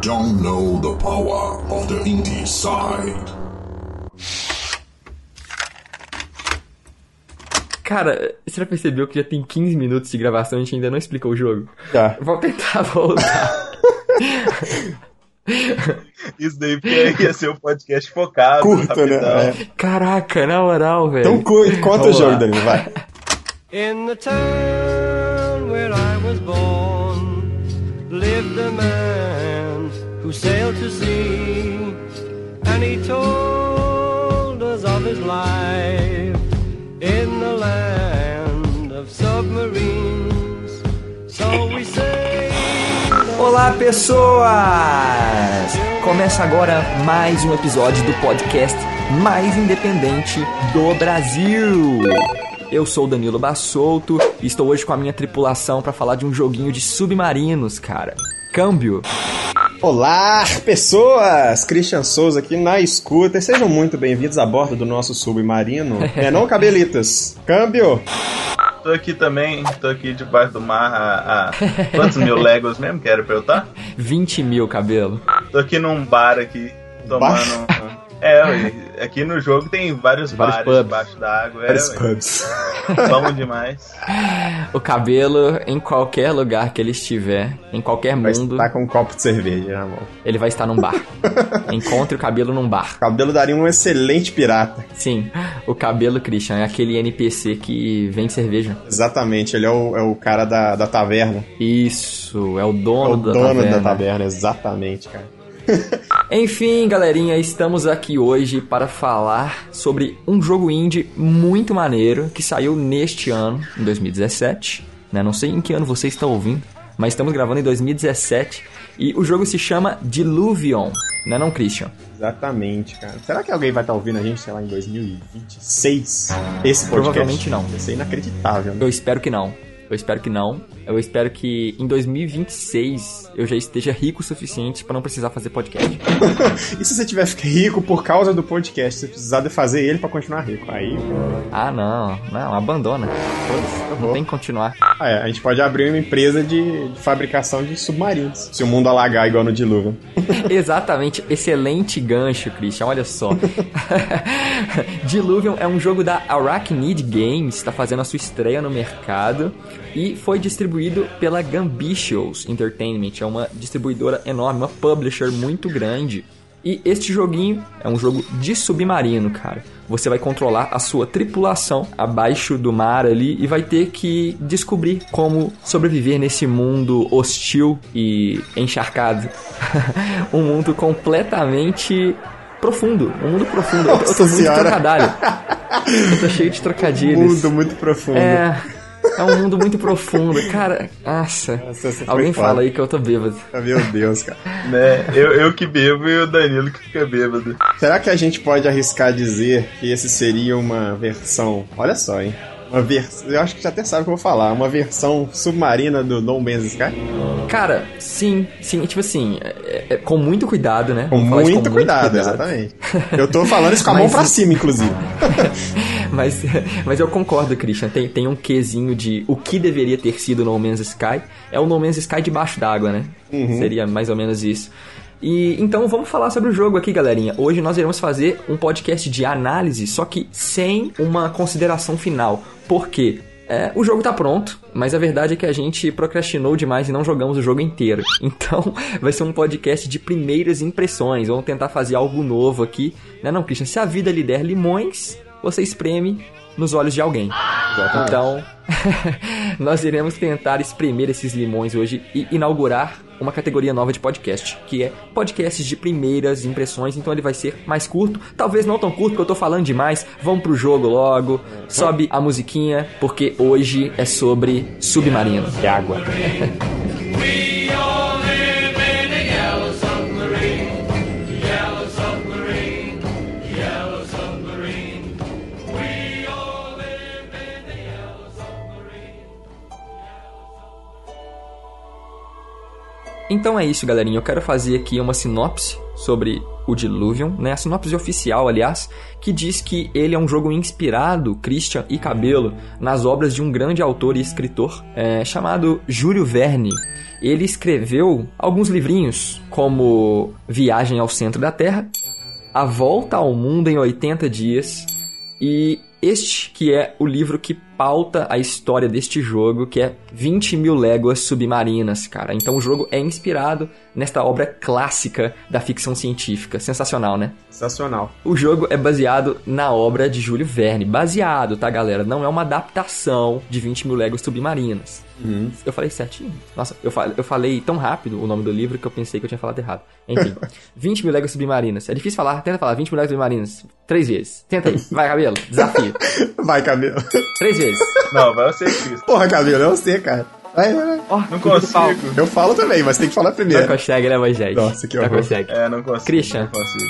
don't know the power of the indie side. Cara, você já percebeu que já tem 15 minutos de gravação e a gente ainda não explicou o jogo? Tá. Vou tentar voltar. Isso daí porque ia ser um podcast focado. Curto, né? É. Caraca, na moral, velho. Então cu- conta o jogo. Danilo, vai. In the town where I was born lived a man who sailed to sea, and he told us of his life in the land of submarines. So we sailed. Olá, pessoas! Começa agora mais um episódio do podcast mais independente do Brasil. Eu sou o Danilo Bassolto e estou hoje com a minha tripulação para falar de um joguinho de submarinos, cara. Câmbio. Olá, pessoas! Christian Souza aqui na escuta. E sejam muito bem-vindos a bordo do nosso submarino. É não, cabelitas? Câmbio! Tô aqui também, tô aqui debaixo do mar a, a quantos mil léguas mesmo que era pra eu estar? 20 mil, cabelo. Tô aqui num bar aqui, tomando. É, aqui no jogo tem vários, Vários bares pubs. debaixo da água. É, Vários ué, pubs. Vamos demais. O cabelo, em qualquer lugar que ele estiver, em qualquer Vai mundo, estar com um copo de cerveja na mão. ele vai estar num bar. Encontre o cabelo num bar. O cabelo daria um excelente pirata. Sim, o cabelo, Christian, é aquele NPC que vende cerveja. Exatamente, ele é o, é o cara da, da taverna. Isso, é o É dono, o da, dono taverna. da taverna, exatamente, cara. Enfim, galerinha, estamos aqui hoje para falar sobre um jogo indie muito maneiro que saiu neste ano, em 2017. Né? Não sei em que ano você está ouvindo, mas estamos gravando em 2017 e o jogo se chama Diluvion, né não, Christian? Exatamente, cara. Será que alguém vai estar ouvindo a gente, sei lá, em 2026? Esse podcast? Provavelmente não. Isso é inacreditável, né? Eu espero que não. Eu espero que não. Eu espero que em 2026 eu já esteja rico o suficiente para não precisar fazer podcast. E se você tiver rico por causa do podcast, você precisar de fazer ele pra continuar rico? Aí, Ah, não, não, abandona. Foda-se, Não tem que continuar. ah, é, a gente pode abrir uma empresa de, de fabricação de submarinos. Se o mundo alagar igual no dilúvio. Exatamente, excelente gancho, Christian, olha só. Diluvion é um jogo da Arachnid Games, está fazendo a sua estreia no mercado e foi distribuído pela Gambitious Entertainment, é uma distribuidora enorme, uma publisher muito grande. E este joguinho é um jogo de submarino, cara. Você vai controlar a sua tripulação abaixo do mar ali e vai ter que descobrir como sobreviver nesse mundo hostil e encharcado. um mundo completamente profundo. Um mundo profundo. Eu, eu tô Nossa muito trocadilho. Eu tô cheio de trocadilhos. Mundo muito profundo. É. É um mundo muito profundo. Cara, nossa. Nossa, Alguém foda. fala aí que eu tô bêbado. Meu Deus, cara. Né? Eu, eu que bebo e o Danilo que fica bêbado. Será que a gente pode arriscar dizer que esse seria uma versão. Olha só, hein? Uma versão. Eu acho que você até sabe o que eu vou falar. Uma versão submarina do No Man's Sky? Cara, sim, sim, tipo assim, é- é com muito cuidado, né? Com Vamos falar muito, isso cuidado, exatamente. Eu tô falando isso com a mão Mas- pra cima, inclusive. Mas, mas eu concordo, Christian. Tem, tem um quesinho de o que deveria ter sido No Man's Sky. É o No Man's Sky debaixo d'água, né? Seria mais ou menos isso. E então vamos falar sobre o jogo aqui, galerinha. Hoje nós iremos fazer um podcast de análise, só que sem uma consideração final. Por quê? É, o jogo tá pronto, mas a verdade é que a gente procrastinou demais e não jogamos o jogo inteiro. Então, vai ser um podcast de primeiras impressões. Vamos tentar fazer algo novo aqui. Né não, Christian? Se a vida lhe der limões, você espreme nos olhos de alguém. Então, nós iremos tentar espremer esses limões hoje e inaugurar uma categoria nova de podcast, que é podcasts de primeiras impressões. Então ele vai ser mais curto, talvez não tão curto, porque eu tô falando demais. Vamos pro jogo logo, sobe a musiquinha, porque hoje é sobre submarino. De água. Então é isso, galerinha. Eu quero fazer aqui uma sinopse sobre o Diluvion, né? A sinopse oficial, aliás, que diz que ele é um jogo inspirado, Christian e Cabelo, nas obras de um grande autor e escritor é, chamado Júlio Verne. Ele escreveu alguns livrinhos, como Viagem ao Centro da Terra, A Volta ao Mundo em 80 Dias e este que é o livro que pauta a história deste jogo, que é 20 mil léguas submarinas, cara. Então o jogo é inspirado nesta obra clássica da ficção científica. Sensacional, né? Sensacional. O jogo é baseado na obra de Júlio Verne. Baseado, tá, galera? Não é uma adaptação de 20 mil léguas submarinas. Eu falei certinho? Nossa, eu falei, eu falei tão rápido o nome do livro que eu pensei que eu tinha falado errado. Enfim, 20 mil léguas submarinas. É difícil falar, tenta falar 20 mil léguas submarinas. Três vezes. Tenta aí. Vai, cabelo. Desafio. Vai, cabelo. Três vezes. Não, vai ser Cristo. Porra, cabelo, é você, cara. Vai, vai, vai. Ó, Não consigo. Eu falo também, mas tem que falar Não primeiro. consegue, né, Moisés? Nossa, que Não horror. consegue. É, não consigo. Christian. Não consigo.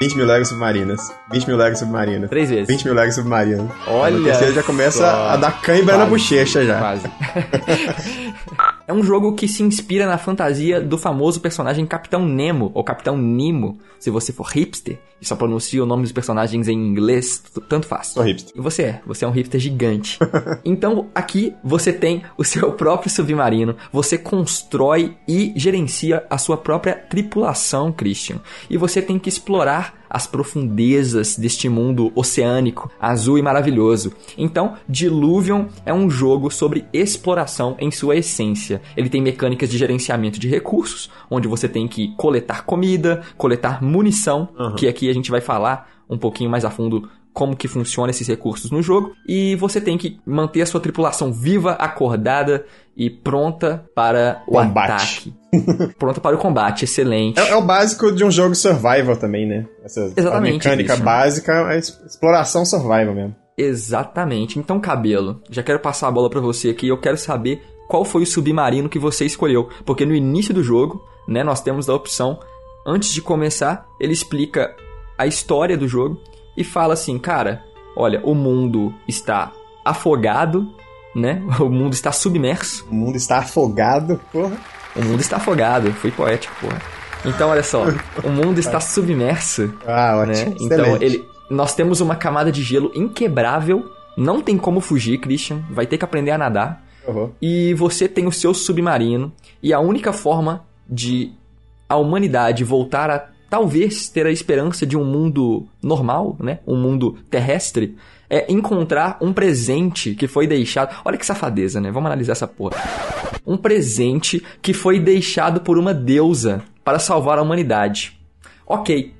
20 mil léguas submarinas. 20 mil léguas submarinas. Três vezes. 20 mil léguas submarinas. Olha Você já começa só. a dar cãibra na bochecha já. Quase. é um jogo que se inspira na fantasia do famoso personagem Capitão Nemo, ou Capitão Nemo, se você for hipster e só pronuncia o nome dos personagens em inglês, tanto faz. Sou hipster. E você é, você é um hipster gigante. então, aqui você tem o seu próprio submarino, você constrói e gerencia a sua própria tripulação, Christian. E você tem que explorar as profundezas deste mundo oceânico, azul e maravilhoso. Então, Diluvion é um jogo sobre exploração em sua essência. Ele tem mecânicas de gerenciamento de recursos, onde você tem que coletar comida, coletar munição, que aqui a gente vai falar um pouquinho mais a fundo como que funciona esses recursos no jogo e você tem que manter a sua tripulação viva, acordada e pronta para o Combate. ataque. pronta para o combate, excelente. É, é o básico de um jogo survival também, né? Essa Exatamente, a mecânica Christian. básica é es- exploração survival mesmo. Exatamente. Então, Cabelo, já quero passar a bola pra você aqui. Eu quero saber qual foi o submarino que você escolheu, porque no início do jogo, né, nós temos a opção antes de começar, ele explica a história do jogo e fala assim, cara, olha, o mundo está afogado, né? O mundo está submerso. O mundo está afogado, porra. O mundo está afogado. Fui poético, porra. Então, olha só, o mundo está submerso Ah, né? ótimo. Então Excelente. ele, nós temos uma camada de gelo inquebrável. Não tem como fugir, Christian. Vai ter que aprender a nadar. Uhum. E você tem o seu submarino. E a única forma de a humanidade voltar a talvez ter a esperança de um mundo normal, né? Um mundo terrestre. É encontrar um presente que foi deixado. Olha que safadeza, né? Vamos analisar essa porra. Um presente que foi deixado por uma deusa para salvar a humanidade. Ok,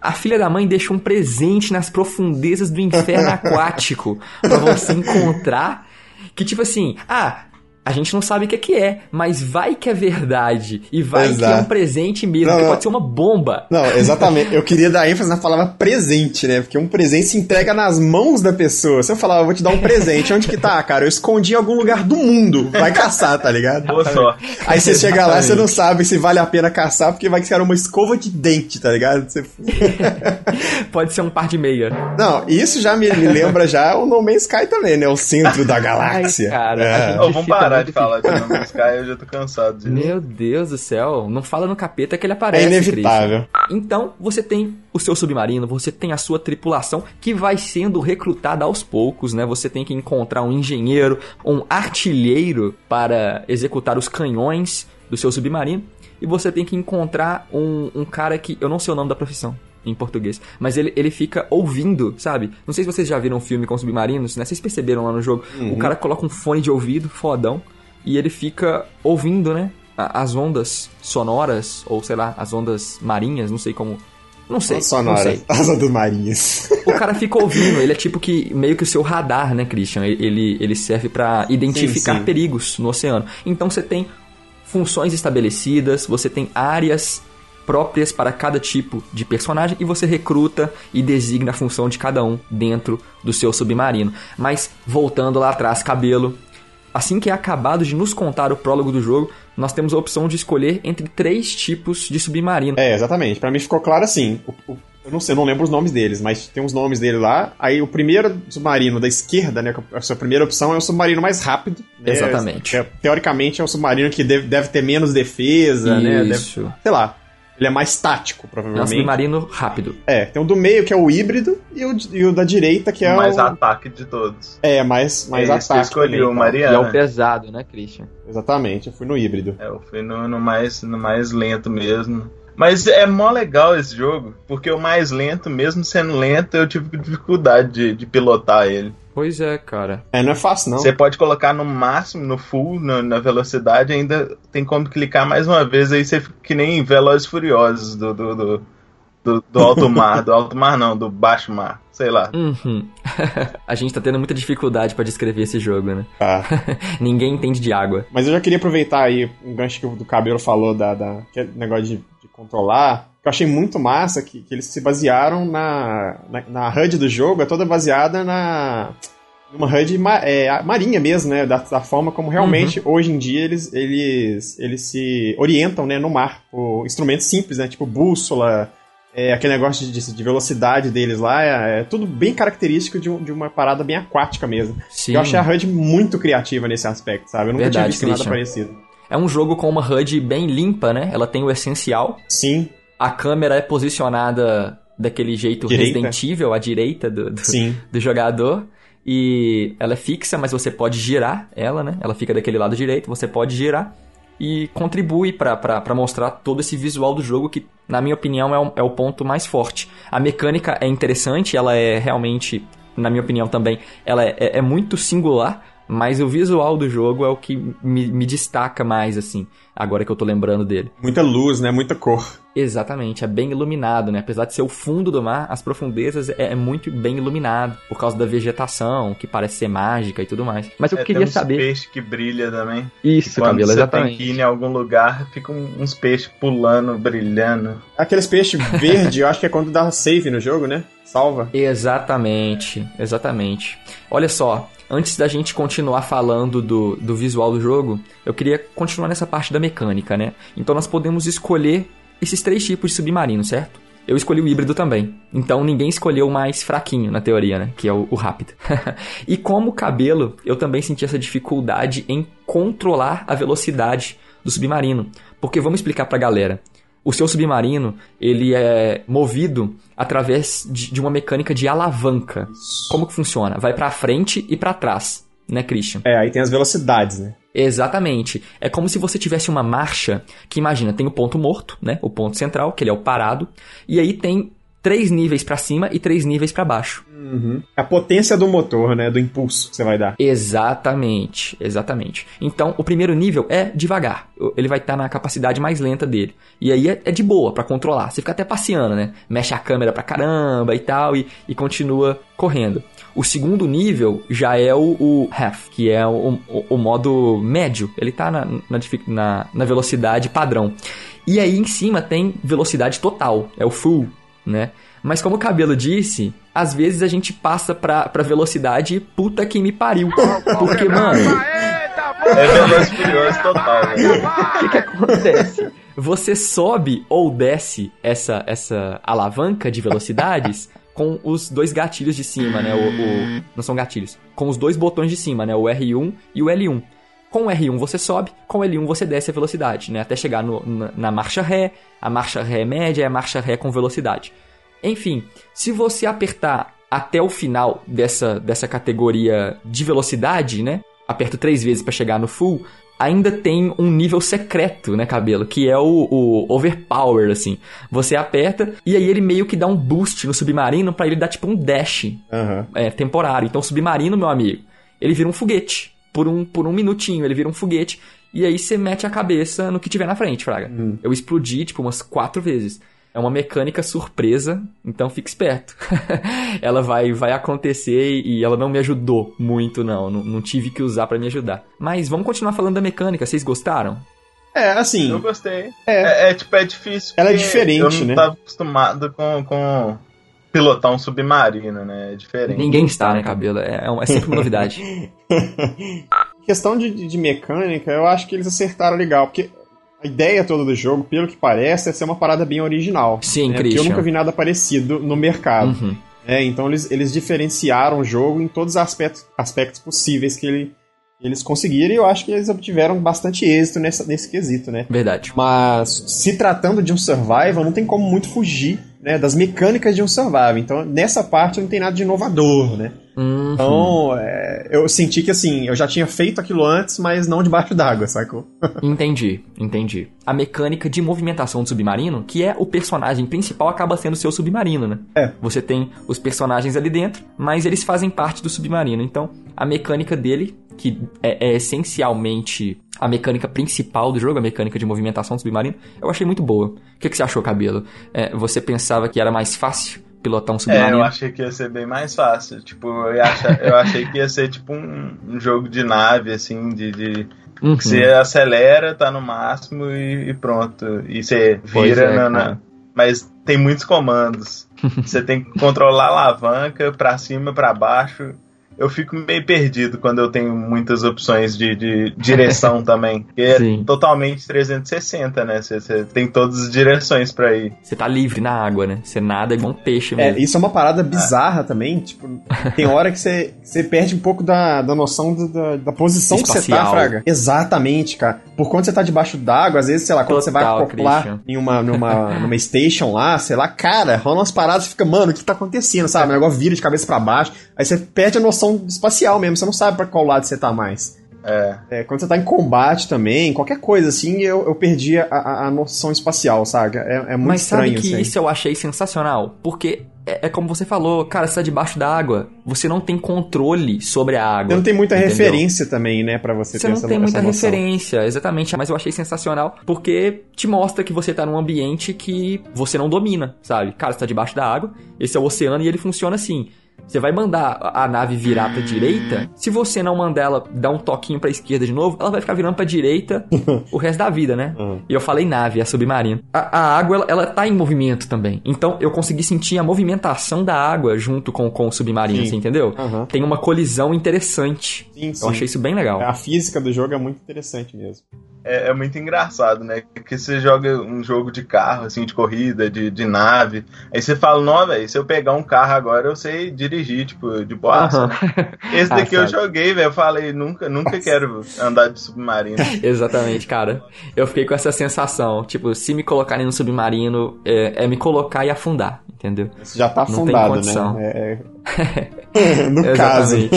a filha da mãe deixa um presente nas profundezas do inferno aquático pra você encontrar que tipo assim, ah, a gente não sabe o que é que é, mas vai que é verdade e vai que é um Exato. presente mesmo, Não, que não. pode ser uma bomba. Não, exatamente. Eu queria dar ênfase na palavra presente, né? Porque um presente se entrega nas mãos da pessoa. Se eu falar, eu vou te dar um presente, onde que tá, cara? Eu escondi em algum lugar do mundo. Vai caçar, tá ligado? Boa sorte. Aí você chega lá, você não sabe se vale a pena caçar, porque vai ser uma escova de dente, tá ligado? Você- Pode ser um par de meia. Não, isso já me, me lembra já o No Man's Sky também, né? O centro da galáxia. Ai, cara, É. vamos fica parar de falar de No Man's Sky, eu já tô cansado disso. Meu Deus do céu, não fala no capeta que ele É aparece. inevitável. Christian. Então, você tem o seu submarino, você tem a sua tripulação que vai sendo recrutada aos poucos, né? Você tem que encontrar um engenheiro, um artilheiro para executar os canhões do seu submarino. E você tem que encontrar um, um cara que. Eu não sei o nome da profissão em português, mas ele, ele fica ouvindo, sabe? Não sei se vocês já viram um filme com submarinos, né? Vocês perceberam lá no jogo. O cara coloca um fone de ouvido, fodão, e ele fica ouvindo, né? As ondas sonoras, ou sei lá, as ondas marinhas, não sei como. Não sei, não Sonora. sei. Asa dos marinhas. O cara fica ouvindo, ele é tipo que meio que o seu radar, né, Christian? Ele, ele serve pra identificar Sim, sim. perigos no oceano. Então você tem funções estabelecidas, você tem áreas próprias para cada tipo de personagem e você recruta e designa a função de cada um dentro do seu submarino. Mas voltando lá atrás, cabelo. Assim que é acabado de nos contar o prólogo do jogo, nós temos a opção de escolher entre três tipos de submarino. É, exatamente. Pra mim ficou claro assim. o- o- eu não sei, eu não lembro os nomes deles, mas tem os nomes dele lá. Aí o primeiro submarino da esquerda, né? A sua primeira opção é o submarino mais rápido. né, Exatamente. é- teoricamente é um submarino que deve, deve ter menos defesa, né? Deve, Isso. sei lá. Ele é mais tático, É um provavelmente. submarino rápido. É, tem o do meio, que é o híbrido, e o, e o da direita, que é o mais ataque de todos. É, mais, mais Esse ataque. eu escolhi, também, o tá? E é Mariana. o pesado, né, Christian? Exatamente, eu fui no híbrido. É, eu fui no, no mais, no mais lento mesmo. Mas é mó legal esse jogo, porque o mais lento, mesmo sendo lento, eu tive dificuldade de, de pilotar ele. Pois é, cara. É, não é fácil, não. Você pode colocar no máximo, no full, no- na velocidade, ainda tem como clicar mais uma vez, aí você fica que nem Velozes Furiosos do, do, do, do, do alto mar, do alto mar não, do baixo mar, sei lá. Uhum. a gente tá tendo muita dificuldade pra descrever esse jogo, né? Tá. Ninguém entende de água. Mas eu já queria aproveitar aí um gancho que o do Cabelo falou da, da que é negócio de controlar. Que eu achei muito massa que, que eles se basearam na, na, na HUD do jogo, é toda baseada na uma HUD ma- é, marinha mesmo, né? Da, da forma como realmente hoje em dia eles, eles, eles se orientam né, no mar por instrumentos simples, né? Tipo bússola, é, aquele negócio de, de velocidade deles lá, é, é tudo bem característico de, um- de uma parada bem aquática mesmo. Sim. Eu achei a HUD muito criativa nesse aspecto, sabe? Eu nunca tinha Verdade, visto nada Christian. parecido. É um jogo com uma HUD bem limpa, né? Ela tem o essencial. Sim, A câmera é posicionada daquele jeito Direita. Resident à direita do, do, sim. do jogador. E ela é fixa, mas você pode girar ela, né? Ela fica daquele lado direito, você pode girar. E contribui pra mostrar todo esse visual do jogo que, na minha opinião, é o, é o ponto mais forte. A mecânica é interessante, ela é realmente, na minha opinião também, ela é, é- é muito singular. Mas o visual do jogo é o que me, me destaca mais, assim, agora que eu tô lembrando dele. Muita luz, né? Muita cor. Exatamente, é bem iluminado, né? Apesar de ser o fundo do mar, as profundezas é, é muito bem iluminado, por causa da vegetação, que parece ser mágica e tudo mais. Mas eu É, queria tem uns saber. peixes que brilha também. Isso, Quando cabelo, você exatamente. tem que ir em algum lugar, ficam uns peixes pulando, brilhando. Aqueles peixes verdes, eu acho que é quando dá save no jogo, né? Salva. Exatamente, exatamente. Olha só, antes da gente continuar falando do, do visual do jogo, eu queria continuar nessa parte da mecânica, né? Então nós podemos escolher esses três tipos de submarino, certo? Eu escolhi o híbrido também. Então ninguém escolheu o mais fraquinho na teoria, né? Que é o, o rápido. e como cabelo, eu também senti essa dificuldade em controlar a velocidade do submarino. Porque vamos explicar pra galera. O seu submarino, ele é movido através de, de uma mecânica de alavanca. Como que funciona? Vai pra frente e pra trás, né, Christian? É, aí tem as velocidades, né? Exatamente. É como se você tivesse uma marcha que imagina, tem o ponto morto, né? O ponto central, que ele é o parado, e aí tem três níveis pra cima e três níveis pra baixo. A potência do motor, né? Do impulso que você vai dar. Exatamente, exatamente. Então, o primeiro nível é devagar. Ele vai estar na capacidade mais lenta dele. E aí é, é de boa pra controlar. Você fica até passeando, né? Mexe a câmera pra caramba e tal, e, e continua correndo. O segundo nível já é o, o half, que é o, o- o modo médio. Ele tá na, na, na- na velocidade padrão. E aí em cima tem velocidade total, é o full, né? Mas como o cabelo disse, às vezes a gente passa pra, pra velocidade puta que me pariu. Porque, mano, É Velozes e Furiosos total, velho. o que, que acontece? Você sobe ou desce essa, essa alavanca de velocidades com os dois gatilhos de cima, né? O, o- não são gatilhos. Com os dois botões de cima, né? O R1 e o L1. Com o R1 você sobe, com o L1 você desce a velocidade, né? Até chegar no- na, na marcha ré, a marcha ré média e a marcha ré com velocidade. Enfim, se você apertar até o final dessa, dessa categoria de velocidade, né? Aperta três vezes para chegar no full, ainda tem um nível secreto, né, cabelo? Que é o, o overpower, assim. Você aperta e aí ele meio que dá um boost no submarino para ele dar tipo um dash Aham. é, temporário. Então, o submarino, meu amigo, ele vira um foguete. Por um, por um minutinho, ele vira um foguete. E aí você mete a cabeça no que tiver na frente, Fraga. Eu explodi, tipo, umas quatro vezes. É uma mecânica surpresa, então fique esperto. ela vai, vai acontecer e ela não me ajudou muito, não. Não, não tive que usar pra me ajudar. Mas vamos continuar falando da mecânica. Vocês gostaram? É, assim. Eu gostei. É. É, é, tipo, é difícil. Ela é porque diferente, eu não né? tava acostumado com, com pilotar um submarino, né? É diferente. Ninguém está, né, cabelo? É, é é sempre uma novidade. Questão de, de- mecânica, eu acho que eles acertaram legal, porque a ideia toda do jogo, pelo que parece, é ser uma parada bem original. Sim, né? Porque eu nunca vi nada parecido no mercado. Uhum. né? Então eles, eles diferenciaram o jogo em todos os aspectos, aspectos possíveis que ele, Eles conseguiram e eu acho que eles obtiveram bastante êxito nessa, nesse quesito, né? Verdade. Mas se tratando de um survival, não tem como muito fugir né, das mecânicas de um survival. Então, nessa parte não tem nada de inovador, né? Uhum. Então, é, eu senti que assim, eu já tinha feito aquilo antes, mas não debaixo d'água, sacou? Entendi, entendi. A mecânica de movimentação do submarino, que é o personagem principal, acaba sendo o seu submarino, né? É. Você tem os personagens ali dentro, mas eles fazem parte do submarino. Então, a mecânica dele, que é, é essencialmente a mecânica principal do jogo, a mecânica de movimentação do submarino, eu achei muito boa. O que, que você achou, Cabelo? É, você pensava que era mais fácil pilotar um É, submarino? eu achei que ia ser bem mais fácil. Tipo, eu, achar- eu achei que ia ser tipo um, um jogo de nave, assim, de. de- Uhum. que você acelera, tá no máximo e, e pronto. E você vira é, na. Mas tem muitos comandos. você tem que controlar a alavanca pra cima, pra baixo. Eu fico meio perdido quando eu tenho muitas opções de, de direção também. Que é totalmente 360, né? Você, tem todas as direções pra ir. Você tá livre na água, né? Você nada igual um peixe É, mesmo. isso é uma parada bizarra também. Tipo, tem hora que você, você perde um pouco da, da noção do- da, da posição que você tá, Espacial. Fraga. Exatamente, cara. Por quando você tá debaixo d'água, às vezes, sei lá, quando você vai Total, acoplar Christian. em uma, numa, numa station lá, sei lá, cara, rola umas paradas e fica, mano, o que tá acontecendo, sabe? O negócio vira de cabeça pra baixo. Aí você perde a noção espacial mesmo, você não sabe pra qual lado você tá mais. É. É, quando você tá em combate também, qualquer coisa assim, eu, eu perdi a, a- a noção espacial, sabe? É, é muito Mas sabe estranho que assim. isso eu achei sensacional? Porque é, é como você falou, cara, você tá debaixo da água. Você não tem controle sobre a água. Não tem muita entendeu? referência também, né, pra você, Você ter não essa, tem muita noção. referência, exatamente. Mas eu achei sensacional porque te mostra que você tá num ambiente que você não domina, sabe? Cara, você tá debaixo da água, esse é o oceano e ele funciona assim. Você vai mandar a nave virar pra direita, se você não mandar ela dar um toquinho pra esquerda de novo, ela vai ficar virando pra direita o resto da vida, né? Uhum. E eu falei nave, é submarino. A, a água, ela, ela tá em movimento também. Então eu consegui sentir a movimentação da água junto com, com o submarino, Sim. você entendeu? Aham. Tem uma colisão interessante. Sim, sim. Eu achei isso bem legal. A física do jogo é muito interessante mesmo. É, é muito engraçado, né? Que você joga um jogo de carro, assim, de corrida, de, de nave. Aí você fala, não, velho, se eu pegar um carro agora, eu sei dirigir, tipo, de boa. Aham. Esse Ah, daqui eu sabe. joguei, velho. Eu falei, nunca, nunca quero andar de submarino. Exatamente, cara. Eu fiquei com essa sensação. Tipo, se me colocarem no submarino, é, é me colocar e afundar, entendeu? Você já tá afundado, né? É- é- no caso.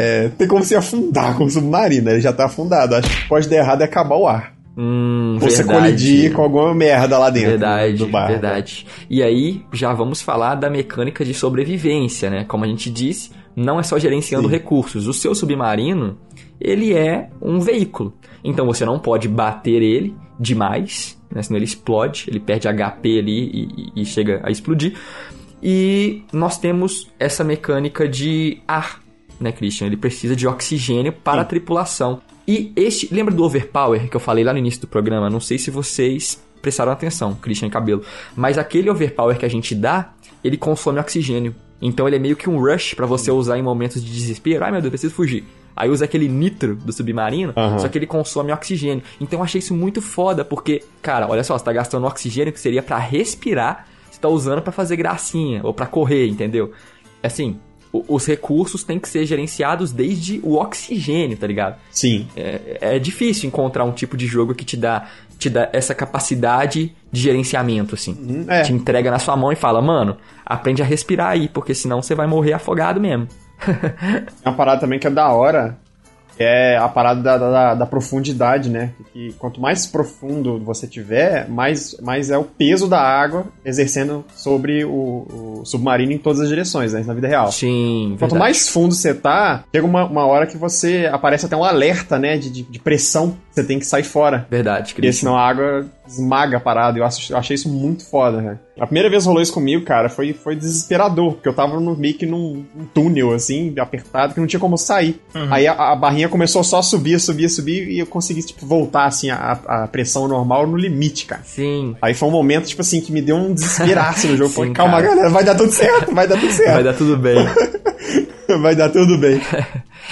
É, tem como se afundar com o submarino, ele já tá afundado. Acho que pode dar errado é acabar o ar. Hum, Ou você colidir com alguma merda lá dentro Verdade, do bar. verdade. E aí, já vamos falar da mecânica de sobrevivência, né? Como a gente disse, não é só gerenciando Sim. recursos. O seu submarino, ele é um veículo. Então você não pode bater ele demais, né? Senão ele explode, ele perde HP ali e, e- chega a explodir. E nós temos essa mecânica de ar, né, Christian? Ele precisa de oxigênio para a tripulação. E este, lembra do overpower que eu falei lá no início do programa? Não sei se vocês prestaram atenção, Christian Cabelo, mas aquele overpower que a gente dá, ele consome oxigênio. Então ele é meio que um rush para você usar em momentos de desespero. Ai meu Deus, preciso fugir. Aí usa aquele nitro do submarino, Aham. só que ele consome oxigênio. Então eu achei isso muito foda, porque, cara, olha só, você tá gastando oxigênio que seria pra respirar, você tá usando pra fazer gracinha ou pra correr, entendeu? Assim, os recursos têm que ser gerenciados desde o oxigênio, tá ligado? Sim. É, é difícil encontrar um tipo de jogo que te dá, te dá essa capacidade de gerenciamento, assim. Uhum, é. Te entrega na sua mão e fala, mano, aprende a respirar aí, porque senão você vai morrer afogado mesmo. Uma parada também que é da hora, que é a parada da, da, da profundidade, né? Que quanto mais profundo você tiver, mais, mais é o peso da água exercendo sobre o, o submarino em todas as direções, né? Na vida real. Sim, Quanto verdade. mais fundo você tá, chega uma, uma hora que você aparece até um alerta, né? De, de, de pressão. Você tem que sair fora. Verdade, Porque Christian. senão a água esmaga a parada. Eu, acho- eu achei isso muito foda, né? A primeira vez que rolou isso comigo, cara, foi, foi desesperador. Porque eu tava no, meio que num, túnel, assim, apertado, que não tinha como sair. Aí a, a barrinha começou só a subir, subir, subir, e eu consegui, tipo, voltar, assim, a, a pressão normal no limite, cara. Sim. Aí foi um momento, tipo assim, que me deu um desesperaço no jogo. Sim, Falei, calma, cara. galera, vai dar tudo certo, vai dar tudo certo. Vai dar tudo bem. vai dar tudo bem.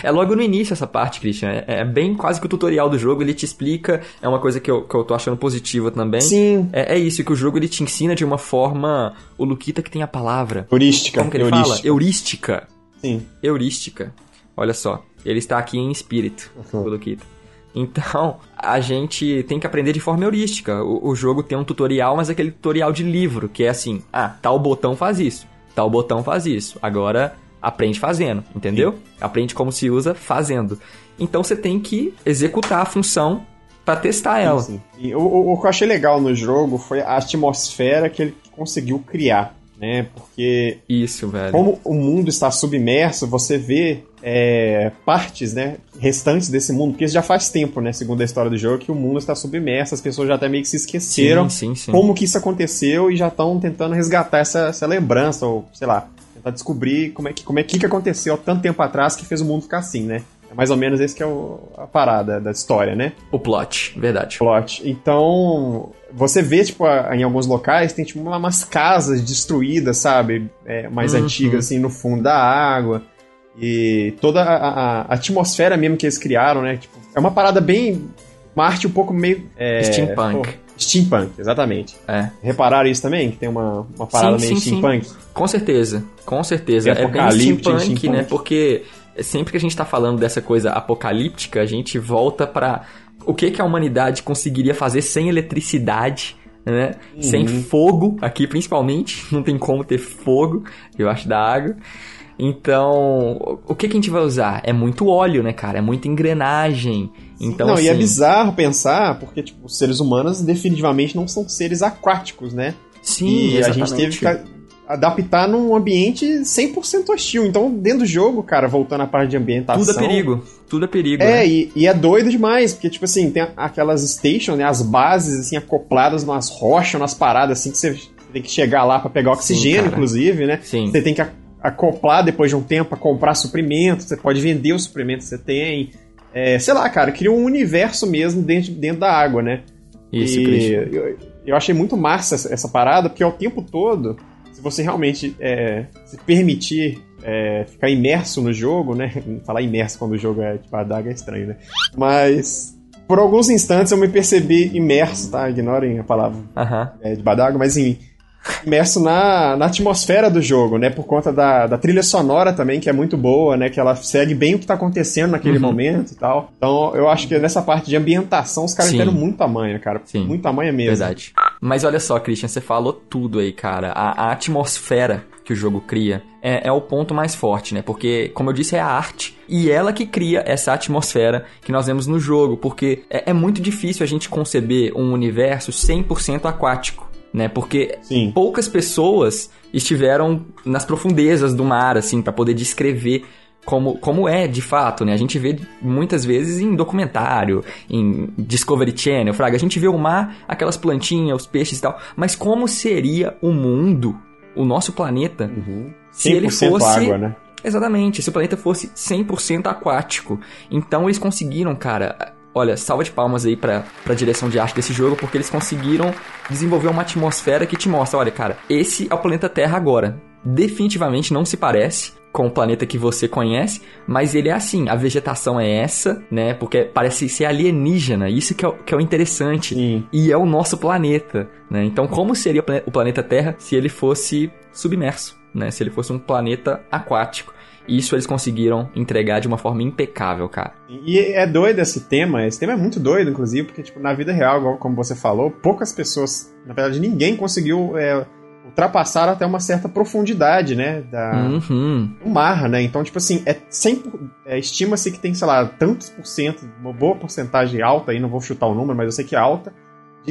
É logo no início essa parte, Christian. É, é bem quase que o tutorial do jogo, ele te explica. É uma coisa que eu, que eu tô achando positiva também. Sim. É, é isso, que o jogo ele te ensina de uma forma. O Luquita que tem a palavra. Heurística, Como que ele heurística. fala? Heurística. Sim. Heurística. Olha só, ele está aqui em espírito, Uhum. o Luquita. Então, a gente tem que aprender de forma heurística. O, o jogo tem um tutorial, mas é aquele tutorial de livro, que é assim: ah, tal botão faz isso, tal botão faz isso. Agora aprende fazendo, entendeu? Aprende como se usa fazendo. Então você tem que executar a função para testar ela. Sim, sim. O, o- que eu achei legal no jogo foi a atmosfera que ele conseguiu criar, né? Porque Isso, velho. como o mundo está submerso, você vê é, partes, né, restantes desse mundo, porque isso já faz tempo, né, segundo a história do jogo, que o mundo está submerso, as pessoas já até meio que se esqueceram Sim, sim, sim. como que isso aconteceu e já estão tentando resgatar essa, essa lembrança, ou sei lá, descobrir como é que, como é que, que aconteceu há tanto tempo atrás que fez o mundo ficar assim, né? É mais ou menos esse que é o- a parada da história, né? O plot, verdade. plot. Então, você vê, tipo, em alguns locais, tem, tipo, uma- umas casas destruídas, sabe? É, mais Uhum. antigas, assim, no fundo da água. E toda a, a- atmosfera mesmo que eles criaram, né? Tipo, é uma parada bem... Uma arte um pouco meio... é, Steampunk. pô, steampunk, exatamente. É. Repararam isso também? Que tem uma, uma parada Sim, meio sim, sim. steampunk? Com certeza, com certeza. Tem É bem steampunk, steampunk. né? Porque sempre que a gente tá falando dessa coisa apocalíptica, a gente volta pra o que, que a humanidade conseguiria fazer sem eletricidade, né? Uhum. Sem fogo, aqui principalmente, não tem como ter fogo, eu acho, da água. Então, o que, que a gente vai usar? É muito óleo, né, cara? É muita engrenagem. Então, não, assim, e é bizarro pensar, porque, tipo, os seres humanos definitivamente não são seres aquáticos, né? Sim, e a exatamente. gente teve que a- adaptar num ambiente 100% hostil. Então, dentro do jogo, cara, voltando à parte de ambientação... Tudo é perigo. Tudo é perigo. É, né? e, e é doido demais, porque, tipo assim, tem aquelas stations, né, as bases, assim, acopladas nas rochas, nas paradas, assim, que você tem que chegar lá pra pegar oxigênio, cara. inclusive, né? Sim. Você tem que a- acoplar depois de um tempo pra comprar suprimentos, você pode vender os suprimentos que você tem. É, sei lá, cara, cria um universo mesmo dentro, dentro da água, né? Isso, e eu, eu achei muito massa essa, essa parada, porque ao tempo todo, se você realmente é, se permitir é, ficar imerso no jogo, né? Falar imerso quando o jogo é tipo a daga é estranho, né? Mas por alguns instantes eu me percebi imerso, tá? Ignorem a palavra Aham. é, de Badago, mas enfim, imerso na, na atmosfera do jogo, né? Por conta da, da trilha sonora também, que é muito boa, né? Que ela segue bem o que tá acontecendo naquele Uhum. momento e tal. Então, eu acho que nessa parte de ambientação, os caras deram muito tamanho, cara. Sim. Muito tamanho mesmo. Verdade. Mas olha só, Christian, você falou tudo aí, cara. A, a atmosfera que o jogo cria é, é o ponto mais forte, né? Porque, como eu disse, é a arte. E ela que cria essa atmosfera que nós vemos no jogo. Porque é, é muito difícil a gente conceber um universo 100% aquático, né? Porque Sim. poucas pessoas estiveram nas profundezas do mar, assim, pra poder descrever como, como é de fato, né? A gente vê muitas vezes em documentário, em Discovery Channel, Fraga, a gente vê o mar, aquelas plantinhas, os peixes e tal, mas como seria o mundo, o nosso planeta, Uhum. se ele 100% fosse água, né? Exatamente, se o planeta fosse 100% aquático. Então eles conseguiram, cara. Olha, salva de palmas aí pra, pra direção de arte desse jogo, porque eles conseguiram desenvolver uma atmosfera que te mostra: olha, cara, esse é o planeta Terra agora. Definitivamente não se parece com o planeta que você conhece, mas ele é assim, a vegetação é essa, né? Porque parece ser alienígena, isso que é, o- que é o interessante. Sim. E é o nosso planeta, né? Então, como seria o plane- o planeta Terra se ele fosse submerso, né? Se ele fosse um planeta aquático. Isso eles conseguiram entregar de uma forma impecável, cara. E é doido esse tema, esse tema é muito doido, inclusive, porque, tipo, na vida real, como você falou, poucas pessoas, na verdade, ninguém conseguiu é, ultrapassar até uma certa profundidade, né, da, Uhum. do mar, né? Então, tipo assim, é 100 é, estima-se que tem, sei lá, tantos por cento, uma boa porcentagem alta, aí não vou chutar o número, mas eu sei que é alta,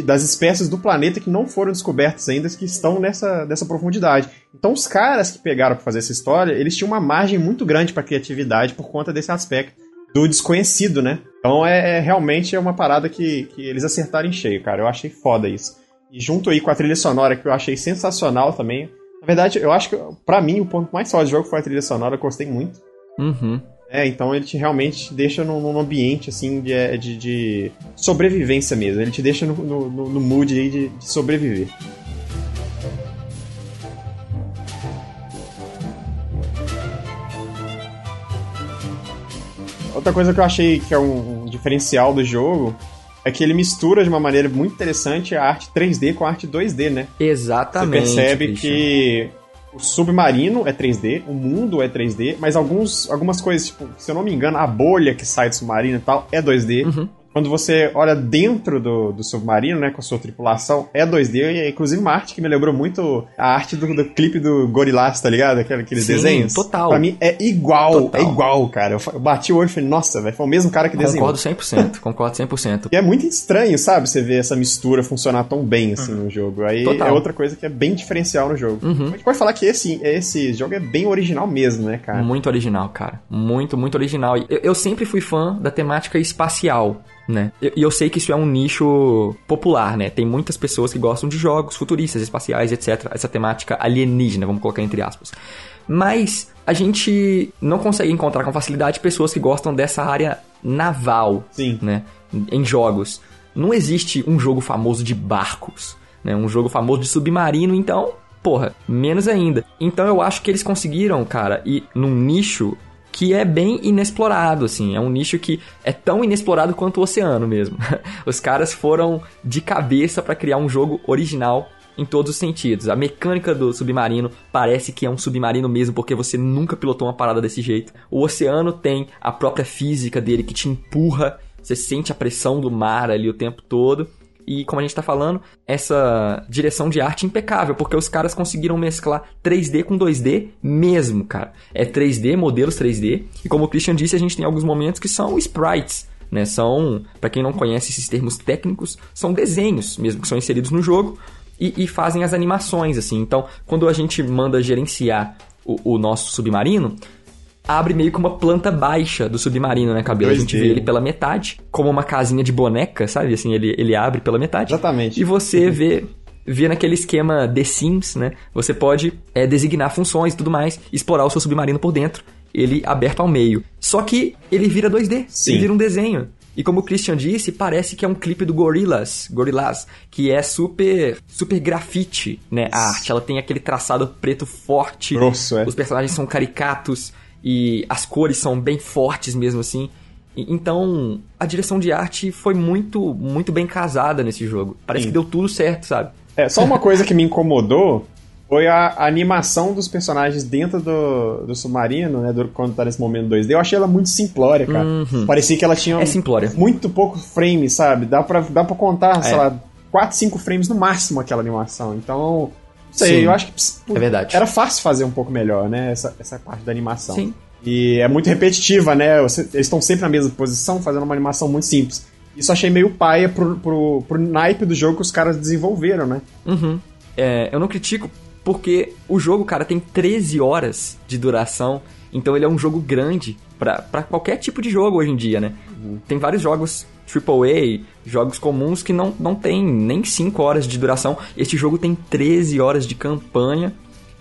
das espécies do planeta que não foram descobertas ainda, que estão nessa, nessa profundidade. Então, os caras que pegaram pra fazer essa história, eles tinham uma margem muito grande pra criatividade por conta desse aspecto do desconhecido, né? Então, é, é- realmente é uma parada que, que eles acertaram em cheio, cara. Eu achei foda isso. E junto aí com a trilha sonora, que eu achei sensacional também. Na verdade, eu acho que, pra mim, o ponto mais forte do jogo foi a trilha sonora, eu gostei muito. Uhum. É, então ele te realmente te deixa num, num ambiente assim de, de, de sobrevivência mesmo. Ele te deixa no, no, no- mood aí de, de sobreviver. Outra coisa que eu achei que é um, um diferencial do jogo é que ele mistura de uma maneira muito interessante a arte 3D com a arte 2D, né? Você Exatamente. percebe Christian. que o submarino é 3D, o mundo é 3D, mas alguns, algumas coisas, tipo, se eu não me engano, a bolha que sai do submarino e tal é 2D. Uhum. Quando você olha dentro do, do submarino, né, com a sua tripulação, é 2D, e é inclusive uma arte que me lembrou muito a arte do, do clipe do Gorillaz, tá ligado? Aquele- Aqueles Sim, desenhos. total. Pra mim é igual, Total. é igual, cara. Eu, bati o olho e falei, nossa, velho, foi o mesmo cara que desenhou. Concordo 100%, concordo 100%. E é muito estranho, sabe, você ver essa mistura funcionar tão bem assim no jogo. Aí Total. é outra coisa que é bem diferencial no jogo. Uhum. A gente pode falar que esse, esse jogo é bem original mesmo, né, cara? Muito original, cara. Muito, muito original. Eu, eu sempre fui fã da temática espacial, né? E e eu, sei que isso é um nicho popular, né? Tem muitas pessoas que gostam de jogos futuristas, espaciais, etc. Essa temática alienígena, vamos colocar entre aspas. Mas a gente não consegue encontrar com facilidade pessoas que gostam dessa área naval, Sim. né? Em jogos. Não existe um jogo famoso de barcos, né? Um jogo famoso de submarino, então, porra, menos ainda. Então eu acho que eles conseguiram, cara, ir num nicho que é bem inexplorado, assim. É um nicho que é tão inexplorado quanto o oceano mesmo. Os caras foram de cabeça pra criar um jogo original em todos os sentidos. A mecânica do submarino parece que é um submarino mesmo, porque você nunca pilotou uma parada desse jeito. O oceano tem a própria física dele que te empurra, você sente a pressão do mar ali o tempo todo. E como a gente tá falando, essa direção de arte impecável, porque os caras conseguiram mesclar 3D com 2D mesmo, cara. É 3D, modelos 3D, e como o Christian disse, a gente tem alguns momentos que são sprites, né? São, pra quem não conhece esses termos técnicos, são desenhos mesmo que são inseridos no jogo e, e fazem as animações, assim. Então, quando a gente manda gerenciar o, o nosso submarino, abre meio que uma planta baixa do submarino, né, cabelo? A gente 2D. vê ele pela metade, como uma casinha de boneca, sabe? Assim, ele, ele abre pela metade. Exatamente. E você vê, vê naquele esquema The Sims, né? Você pode é, designar funções e tudo mais, explorar o seu submarino por dentro, ele aberto ao meio. Só que ele vira 2D, Sim. ele vira um desenho. E como o Christian disse, parece que é um clipe do Gorillaz, Gorillaz, que é super super grafite, né? A arte, ela tem aquele traçado preto forte. Grosso, é. Os personagens são caricatos e as cores são bem fortes mesmo assim. E- Então, a direção de arte foi muito muito bem casada nesse jogo. Parece Sim. que deu tudo certo, sabe? É, só uma coisa que me incomodou foi a, animação dos personagens dentro do, do submarino, né? do- quando tá nesse momento 2D. Eu achei ela muito simplória, cara. Parecia que ela tinha É simplória. muito pouco frame, sabe? Dá pra, dá pra contar, sei É. lá, 4, 5 frames no máximo aquela animação. Então, sei, Sim. eu acho que É verdade. era fácil fazer um pouco melhor, né? Essa, essa parte da animação. Sim. E é muito repetitiva, né? Eles estão sempre na mesma posição, fazendo uma animação muito simples. Isso achei meio paia pro, pro, pro naipe do jogo que os caras desenvolveram, né? Uhum. É, eu não critico porque o jogo, cara, tem 13 horas de duração. Então ele é um jogo grande pra qualquer tipo de jogo hoje em dia, né? Tem vários jogos AAA, jogos comuns que não, não tem nem 5 horas de duração. Este jogo tem 13 horas de campanha.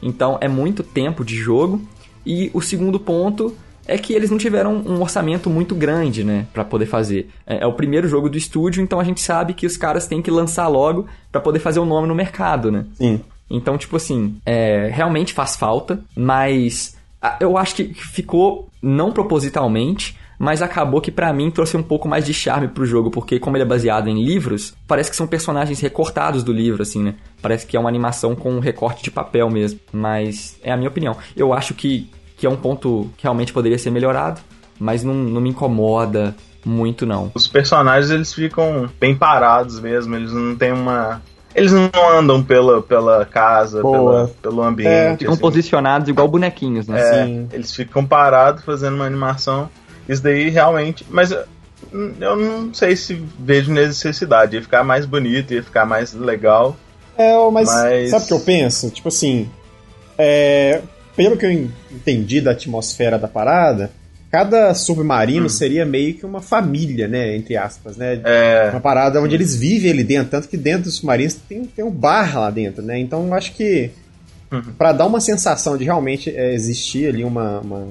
Então é muito tempo de jogo. E o segundo ponto é que eles não tiveram um orçamento muito grande, né, Pra poder fazer. É, é o primeiro jogo do estúdio, então a gente sabe que os caras têm que lançar logo pra poder fazer o nome no mercado, né? Sim. Então, tipo assim, é, realmente faz falta, mas ah, eu acho que ficou não propositalmente, mas acabou que pra mim trouxe um pouco mais de charme pro jogo, porque como ele é baseado em livros, parece que são personagens recortados do livro, assim, né? Parece que é uma animação com um recorte de papel mesmo, mas é a minha opinião. Eu acho que, que é um ponto que realmente poderia ser melhorado, mas não, não me incomoda muito, não. Os personagens eles ficam bem parados mesmo, eles não têm uma. Eles não andam pela, pela casa, pela, pelo ambiente. Ficam assim. posicionados igual bonequinhos, né? É, Sim. eles ficam parados fazendo uma animação. Isso daí realmente. Mas eu, não sei se vejo necessidade. Ia ficar mais bonito, ia ficar mais legal. É, mas, Mas- sabe o que eu penso? Tipo assim, é, pelo que eu en- entendi da atmosfera da parada, cada submarino seria meio que uma família, né? Entre aspas, né? É, Uma parada onde eles vivem ali dentro, tanto que dentro dos submarinos tem, tem um bar lá dentro, né? Então eu acho que Uhum. pra dar uma sensação de realmente é, existir ali uma, uma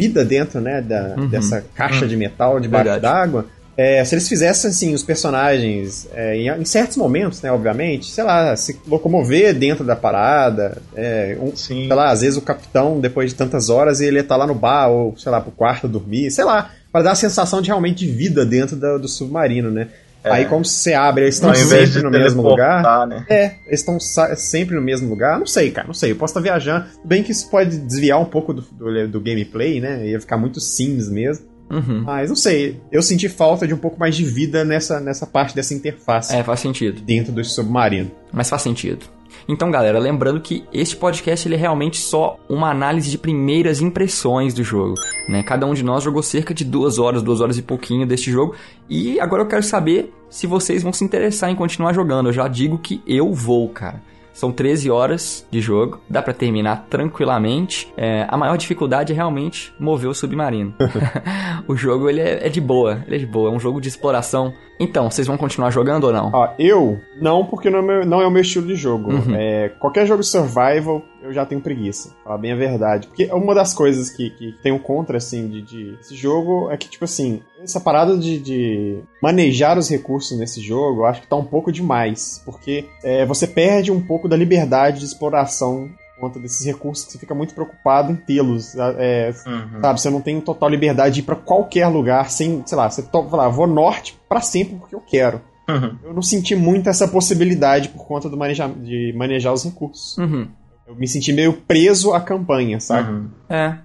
vida dentro, né, da, Uhum. dessa caixa de metal debaixo d'água, é, se eles fizessem assim os personagens é, em, em certos momentos, né, obviamente, sei lá, se locomover dentro da parada, é, um, sim. sei lá, às vezes o capitão depois de tantas horas ele tá lá no bar ou sei lá pro quarto dormir, sei lá, para dar a sensação de realmente de vida dentro da- do submarino, né? É. Aí como você abre, eles estão sempre de no mesmo lugar. né? É, eles estão sa- sempre no mesmo lugar. Não sei, cara, não sei. Eu posso estar viajando. Bem que isso pode desviar um pouco do, do, do gameplay, né? Ia ficar muito Sims mesmo. Uhum. Mas não sei. Eu senti falta de um pouco mais de vida nessa, nessa parte dessa interface É, faz sentido. dentro do submarino. Mas faz sentido. Então, galera, lembrando que este podcast ele é realmente só uma análise de primeiras impressões do jogo. Né? Cada um de nós jogou cerca de duas horas, duas horas e pouquinho deste jogo. E agora eu quero saber se vocês vão se interessar em continuar jogando. Eu já digo que eu vou, cara. São 13 horas de jogo, dá pra terminar tranquilamente. É, a maior dificuldade é realmente mover o submarino. o jogo ele é, é de boa, ele é de boa, é um jogo de exploração. Então, vocês vão continuar jogando ou não? Ó, eu não, porque não é, meu- não é o meu estilo de jogo. Uhum. É, qualquer jogo survival, eu já tenho preguiça. Falar bem a verdade. Porque uma das coisas que, que tem um contra, assim, de, de esse jogo é que, tipo assim, essa parada de, de manejar os recursos nesse jogo, eu acho que tá um pouco demais. Porque é, você perde um pouco da liberdade de exploração conta desses recursos que você fica muito preocupado em tê-los. É, Uhum. Sabe, você não tem total liberdade de ir pra qualquer lugar sem, sei lá, você to, falar, vou norte pra sempre porque eu quero. Uhum. Eu não senti muito essa possibilidade por conta do maneja, de manejar os recursos. Uhum. Eu me senti meio preso à campanha, sabe? Uhum. É.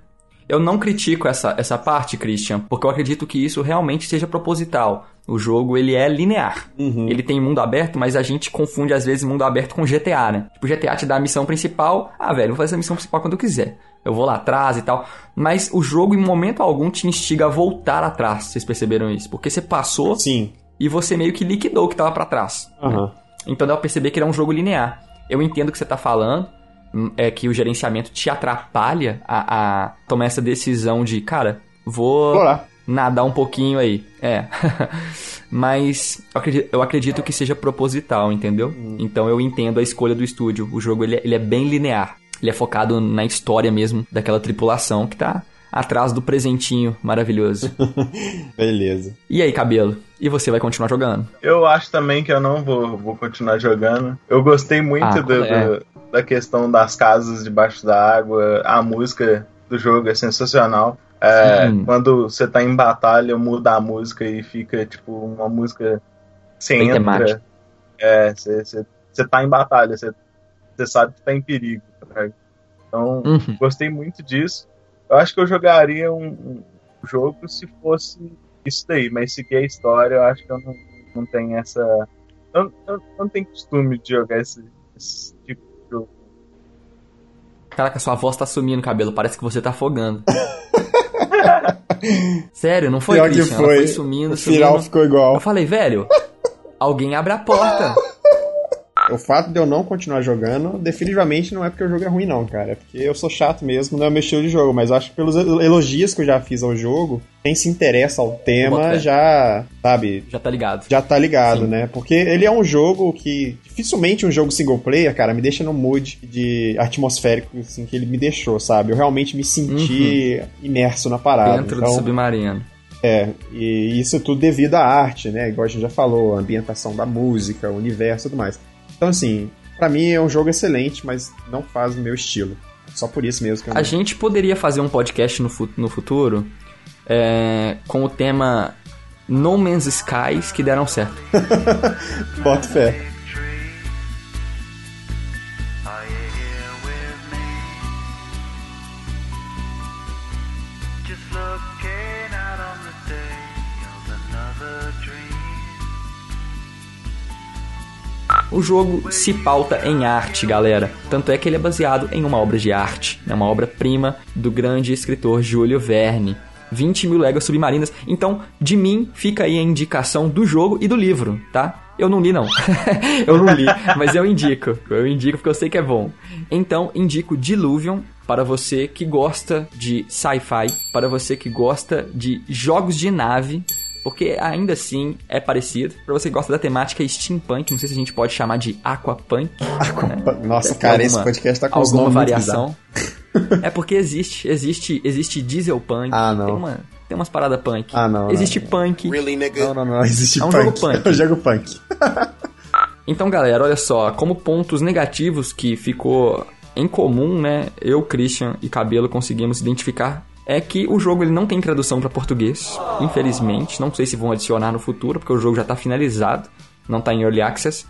Eu não critico essa, essa parte, Christian, porque eu acredito que isso realmente seja proposital. O jogo, ele é linear. Uhum. Ele tem mundo aberto, mas a gente confunde às vezes mundo aberto com GTA, né? Tipo, GTA te dá a missão principal. Ah, velho, vou fazer a missão principal quando eu quiser. Eu vou lá atrás e tal. Mas o jogo, em momento algum, te instiga a voltar atrás. Vocês perceberam isso? Porque você passou Sim. e você meio que liquidou o que tava pra trás. Aham. Então dá pra perceber que ele é um jogo linear. Eu entendo o que você tá falando, hum, é que o gerenciamento te atrapalha a, a tomar essa decisão de, cara, vou Explorar. Nadar um pouquinho aí. É. Mas eu acredito, eu acredito que seja proposital, entendeu? Então eu entendo a escolha do estúdio. O jogo ele é, ele é bem linear. Ele é focado na história mesmo daquela tripulação que tá atrás do presentinho maravilhoso. Beleza. e aí, cabelo? E você vai continuar jogando? Eu acho também que eu não vou, vou continuar jogando. Eu gostei muito Ah, do- é. do- da questão das casas debaixo da água. A música do jogo é sensacional. É, Sim. quando você tá em batalha, muda a música e fica tipo uma música. Bem entra. temática. É, você, tá em batalha, você, sabe que tá em perigo. tá? Então, Uhum. gostei muito disso. Eu acho que eu jogaria um, um jogo se fosse isso daí, mas seguir a história, eu acho que eu não, não tenho essa. Eu, eu não tenho costume de jogar esse, esse tipo de jogo. Caraca, sua voz tá sumindo, cabelo. Parece que você tá afogando. Sério, não foi, Pior que Christian? Ela foi. foi sumindo, O final sumindo. ficou igual. Eu falei, velho, alguém abre a porta. O fato de eu não continuar jogando, definitivamente não é porque o jogo é ruim, não, cara. É porque eu sou chato mesmo, não é o meu estilo de jogo. Mas acho que pelos elogios que eu já fiz ao jogo, quem se interessa ao tema já, sabe, Já tá ligado. já tá ligado, Sim. né? Porque ele é um jogo que dificilmente um jogo single player, cara, me deixa no mood de atmosférico assim que ele me deixou, sabe? Eu realmente me senti imerso na parada. Uhum. Dentro então, do submarino. é, e isso tudo devido à arte, né? Igual a gente já falou, a ambientação da música, o universo e tudo mais. Então, assim, pra mim é um jogo excelente, mas não faz o meu estilo. Só por isso mesmo que eu A gente poderia fazer um podcast no, fu- no futuro é, com o tema No Man's Skies que deram certo. boto fé. O jogo se pauta em arte, galera. Tanto é que ele é baseado em uma obra de arte, né? uma obra-prima do grande escritor Júlio Verne. 20 mil léguas submarinas. Então, de mim, fica aí a indicação do jogo e do livro, tá? Eu não li, não. eu não li, mas eu indico. Eu indico porque eu sei que é bom. Então, indico Diluvion para você que gosta de sci-fi, para você que gosta de jogos de nave, porque ainda assim é parecido. Pra você que gosta da temática steampunk, não sei se a gente pode chamar de aquapunk. Nossa, Tem cara, esse alguma- podcast tá com os alguma variação. é porque existe, existe, existe dieselpunk. Ah, não. Tem, uma, tem umas paradas punk. Ah, não, não. Existe punk. Não, não, não, existe É um punk. jogo punk. É um jogo punk. Então, galera, olha só, como pontos negativos que ficou em comum, né? Eu, Christian e Cabelo conseguimos identificar é que o jogo ele não tem tradução para português, infelizmente. Não sei se vão adicionar no futuro, porque o jogo já está finalizado, não está em early access.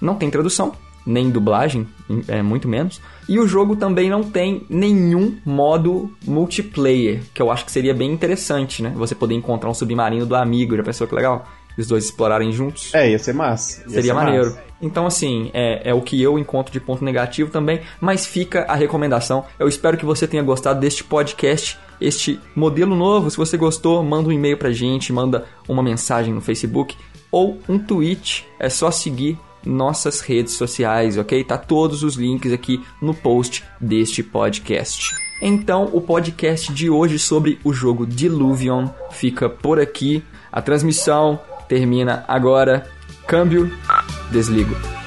Não tem tradução, nem dublagem, é muito menos. E o jogo também não tem nenhum modo multiplayer, que eu acho que seria bem interessante, né? Você poder encontrar um submarino do amigo, já pensou que legal? Os dois explorarem juntos. É, ia ser massa. Ia Seria ser maneiro. massa. Então, assim, é, é o que eu encontro de ponto negativo também, mas fica a recomendação. Eu espero que você tenha gostado deste podcast, este modelo novo. Se você gostou, manda um e-mail pra gente, manda uma mensagem no Facebook ou um tweet. É só seguir nossas redes sociais, ok? Tá todos os links aqui no post deste podcast. Então, o podcast de hoje sobre o jogo Diluvion fica por aqui. A transmissão termina agora. Câmbio, desligo.